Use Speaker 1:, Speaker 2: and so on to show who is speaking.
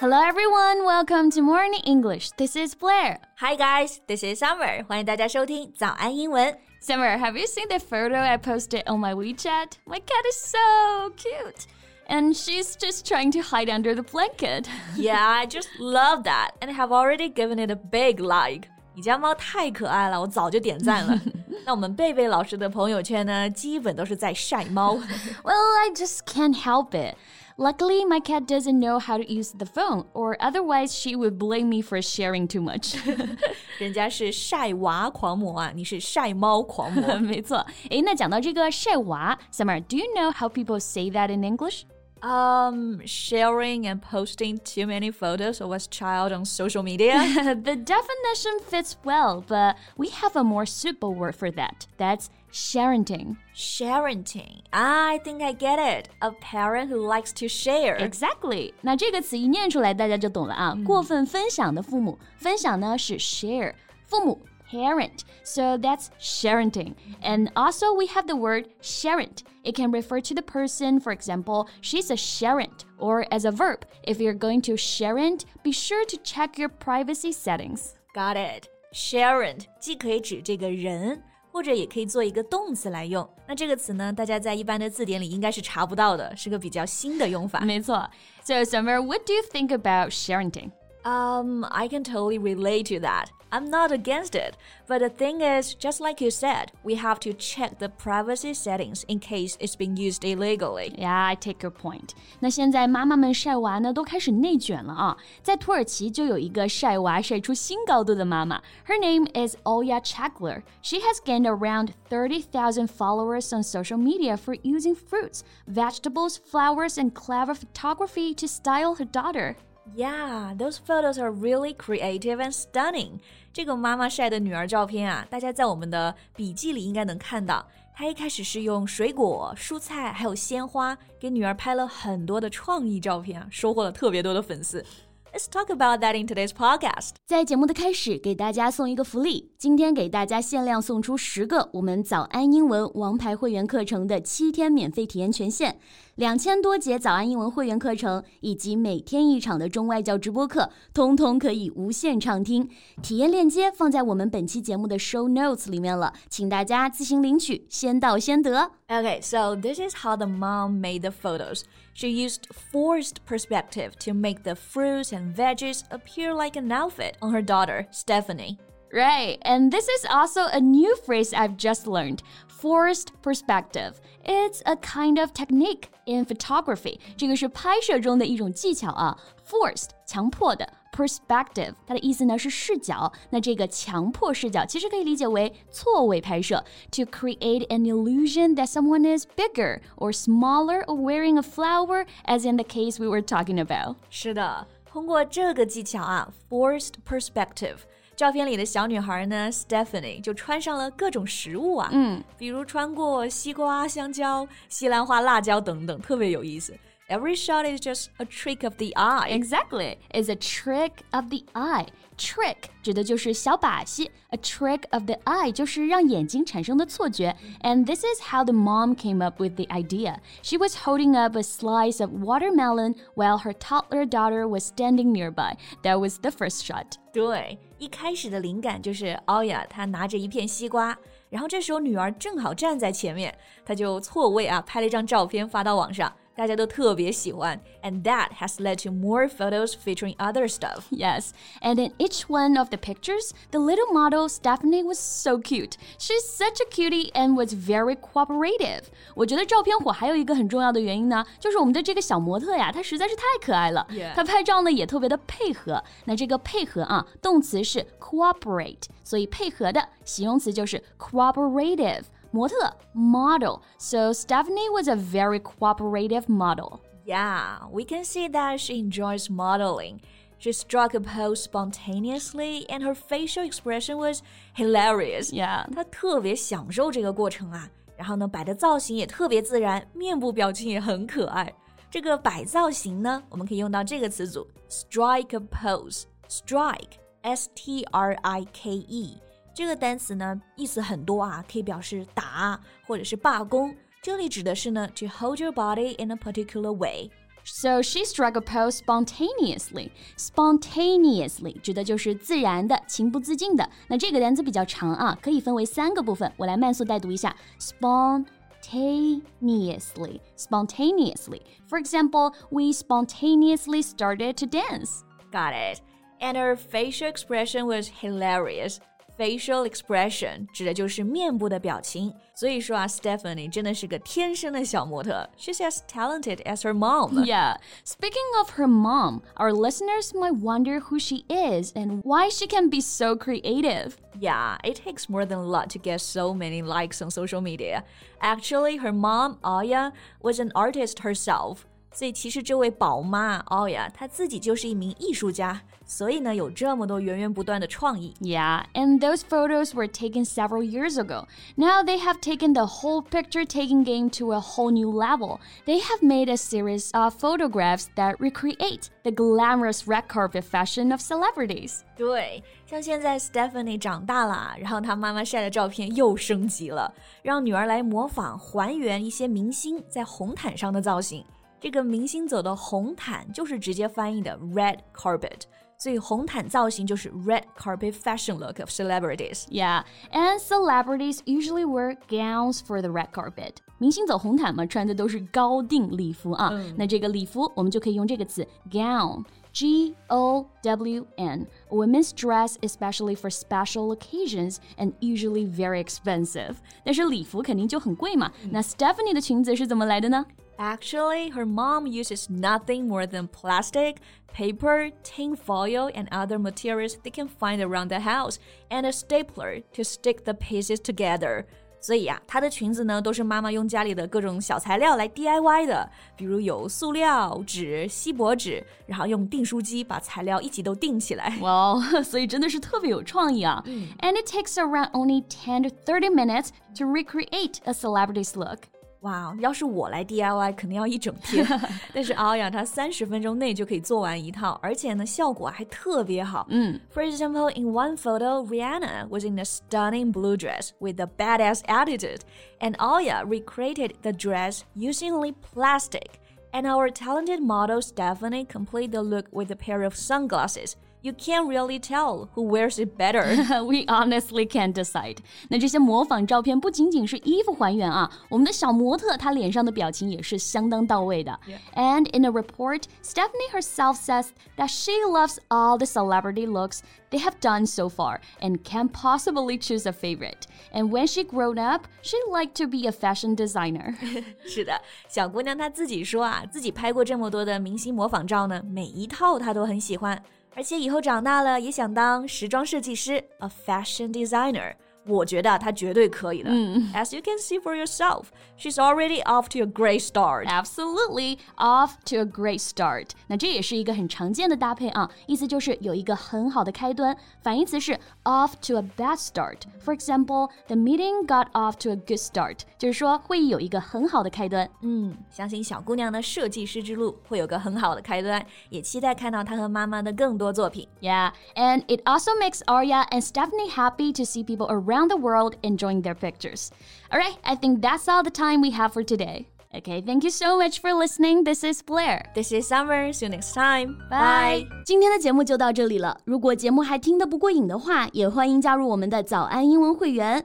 Speaker 1: Hello everyone, welcome to Morning English. This is Blair.
Speaker 2: Hi guys, this is Summer. 欢迎大家收听早安英文。
Speaker 1: Summer, have you seen the photo I posted on my WeChat? My cat is so cute. And she's just trying to hide under the blanket.
Speaker 2: yeah, I just love that and have already given it a big like. 你家猫太可爱了，我早就点赞了。那我们贝贝老师的朋友圈呢，基本都是在晒猫。
Speaker 1: well, I just can't help it. Luckily, my cat doesn't know how to use the phone, or otherwise she would blame me for sharing too much.
Speaker 2: 人家是晒娃狂魔啊，你是晒猫狂魔。
Speaker 1: 没错。诶，那讲到这个晒娃，Summer, do you know how people say that in English?
Speaker 2: Um, sharing and posting too many photos of a child on social media.
Speaker 1: the definition fits well, but we have a more suitable word for that. That's sharenting.
Speaker 2: Sharenting. I think I get it. A parent who likes to share.
Speaker 1: Exactly. 那这个词一念出来，大家就懂了啊。嗯、过分分享的父母，分享呢是 share，父母 parent. So that's sharenting. And also we have the word sharent. It can refer to the person, for example, she's a sharent. Or as a verb, if you're going to sharent, be sure to check your privacy settings.
Speaker 2: Got it. Sharent 既可以指这个人，或者也可以做一个动词来用。那这个词呢，大家在一般的字典里应该是查不到的，是个比较新的用法。
Speaker 1: 没错。So Summer, what do you think about sharenting?
Speaker 2: Um, I can totally relate to that. I'm not against it. But the thing is, just like you said, we have to check the privacy settings in case it's being used illegally.
Speaker 1: Yeah, I take your point. 那现在妈妈们晒娃呢，都开始内卷了啊！在土耳其就有一个晒娃晒出新高度的妈妈，Her name is Olya Chakler. She has gained around 30,000 followers on social media for using fruits, vegetables, flowers, and clever photography to style her daughter.
Speaker 2: Yeah, those photos are really creative and stunning. 这个妈妈晒的女儿照片啊，大家在我们的笔记里应该能看到。她一开始是用水果、蔬菜还有鲜花给女儿拍了很多的创意照片啊，收获了特别多的粉丝。Let's talk about that in today's podcast.
Speaker 1: 在节目的开始，给大家送一个福利。今天给大家限量送出十个我们早安英文王牌会员课程的七天免费体验权限，两千多节早安英文会员课程以及每天一场的中外教直播课，通通可以无限畅听。体验链接放在我们本期节目的 show notes 里面了，请大家自行领取，先到先得。
Speaker 2: Okay, so this is how the mom made the photos. She used forced perspective to make the fruits and veggies appear like an outfit on her daughter, Stephanie.
Speaker 1: Right, and this is also a new phrase I've just learned forced perspective. It's a kind of technique in photography. 这个是拍摄中的一种技巧啊，forced 强迫的。perspective，它的意思呢是视角。那这个强迫视角其实可以理解为错位拍摄，to create an illusion that someone is bigger or smaller or wearing a flower, as in the case we were talking about。
Speaker 2: 是的，通过这个技巧啊，forced perspective。 照片里的小女孩呢，Stephanie 就穿上了各种食物啊，
Speaker 1: 嗯，
Speaker 2: 比如穿过西瓜、香蕉、西兰花、辣椒等等，特别有意思。Every shot is just a trick of the eye.
Speaker 1: Exactly, it's a trick of the eye. Trick 指的就是小把戏，a trick of the eye 就是让眼睛产生的错觉。And this is how the mom came up with the idea. She was holding up a slice of watermelon while her toddler daughter was standing nearby. That was the first shot.
Speaker 2: 对，一开始的灵感就是奥雅她拿着一片西瓜，然后这时候女儿正好站在前面，她就错位啊拍了一张照片发到网上。 大家都特别喜欢，and that has led to more photos featuring other stuff.
Speaker 1: Yes, and in each one of the pictures, the little model Stephanie was so cute. She's such a cutie and was very cooperative. 我觉得照片火还有一个很重要的原因呢，就是我们的这个小模特呀，她实在是太可爱了。她拍照呢也特别的配合。那这个配合啊，动词是 cooperate，所以配合的形容词就是 cooperative。 模特 model. So Stephanie was a very cooperative model.
Speaker 2: Yeah, we can see that she enjoys modeling. She struck a pose spontaneously, and her facial expression was hilarious.
Speaker 1: Yeah，
Speaker 2: 她特别享受这个过程啊。然后呢，摆的造型也特别自然，面部表情也很可爱。这个摆造型呢，我们可以用到这个词组 strike a pose. Strike, S-T-R-I-K-E。 这个单词呢，意思很多啊，可以表示打或者是罢工。这里指的是呢，to hold your body in a particular way。
Speaker 1: So she struck a pose spontaneously. Spontaneously 指的就是自然的、情不自禁的。那这个单词比较长啊，可以分为三个部分，我来慢速带读一下。Spontaneously, spontaneously. For example, we spontaneously started to dance.
Speaker 2: Got it. And her facial expression was hilarious facial expression 指的就是面部的表情。所以说啊，Stephanie 真的是个天生的小模特。She's as talented as her mom.
Speaker 1: Yeah. Speaking of her mom, our listeners might wonder who she is and why she can be so creative.
Speaker 2: Yeah, it takes more than a lot to get so many likes on social media. Actually, her mom, Aya, was an artist herself. 所以其实这位宝妈奥雅，她自己就是一名艺术家，所以呢有这么多源源不断的创意。
Speaker 1: Yeah, and those photos were taken several years ago. Now they have taken the whole picture taking game to a whole new level. They have made a series of photographs that recreate the glamorous red carpet fashion of celebrities.
Speaker 2: 对，像现在 Stephanie 长大了，然后她妈妈晒的照片又升级了，让女儿来模仿还原一些明星在红毯上的造型。 这个明星走的红毯就是直接翻译的 red carpet，所以红毯造型就是 red carpet fashion look of celebrities.
Speaker 1: Yeah, and celebrities usually wear gowns for the red carpet. 明星走红毯嘛，穿的都是高定礼服啊。嗯、那这个礼服我们就可以用这个词 gown。G O W N, a women's dress especially for special occasions and usually very expensive. 但是礼服肯定就很贵嘛。那 Stephanie 的裙子是怎么来的呢
Speaker 2: ？Actually, her mom uses nothing more than plastic, paper, tin foil, and other materials they can find around the house, and a stapler to stick the pieces together. 所以呀、啊，她的裙子呢都是妈妈用家里的各种小材料来 DIY 的，比如有塑料、纸、锡箔纸，然后用订书机把材料一起都订起来。
Speaker 1: 哇、wow, 所以真的是特别有创意啊、嗯、！And it takes around only 10 to 30 minutes to recreate a celebrity's look.
Speaker 2: 哇，要是我来 DIY，肯定要一整天。但是阿雅她三十分钟内就可以做完一套，而且呢，效果还特别好。嗯，For example, in one photo, Rihanna was in a stunning blue dress with a badass attitude, and Aya recreated the dress using only plastic. And our talented model Stephanie completed the look with a pair of sunglasses you can't really tell who wears it better.
Speaker 1: we honestly can't decide. 那这些模仿照片不仅仅是衣服还原啊，我们的小模特她脸上的表情也是相当到位的。Yeah. And in a report, Stephanie herself says that she loves all the celebrity looks they have done so far and can't possibly choose a favorite. And when she grown up, she liked to be a fashion designer.
Speaker 2: 是的，小姑娘她自己说啊，自己拍过这么多的明星模仿照呢，每一套她都很喜欢。 而且以后长大了也想当时装设计师，a fashion designer。我觉得她绝对可以的。嗯，As you can see for yourself, she's already off to a great start.
Speaker 1: Absolutely off to a great start. 那这也是一个很常见的搭配啊，意思就是有一个很好的开端。反义词是 off to a bad start. For example, the meeting got off to a good start. 就是说会议有一个很好的开端。
Speaker 2: 嗯，相信小姑娘的设计师之路会有个很好的开端，也期待看到她和妈妈的更多作品。
Speaker 1: Yeah, and it also makes Arya and Stephanie happy to see people around around the world enjoying their pictures. All right, I think that's all the time we have for today. Okay, thank you so much for listening. This is Blair.
Speaker 2: This is Summer. See you next time.
Speaker 1: Bye. 今天的节目就到这里了。如果节目还听得不过瘾的话，也欢迎加入我们的早安英文会员。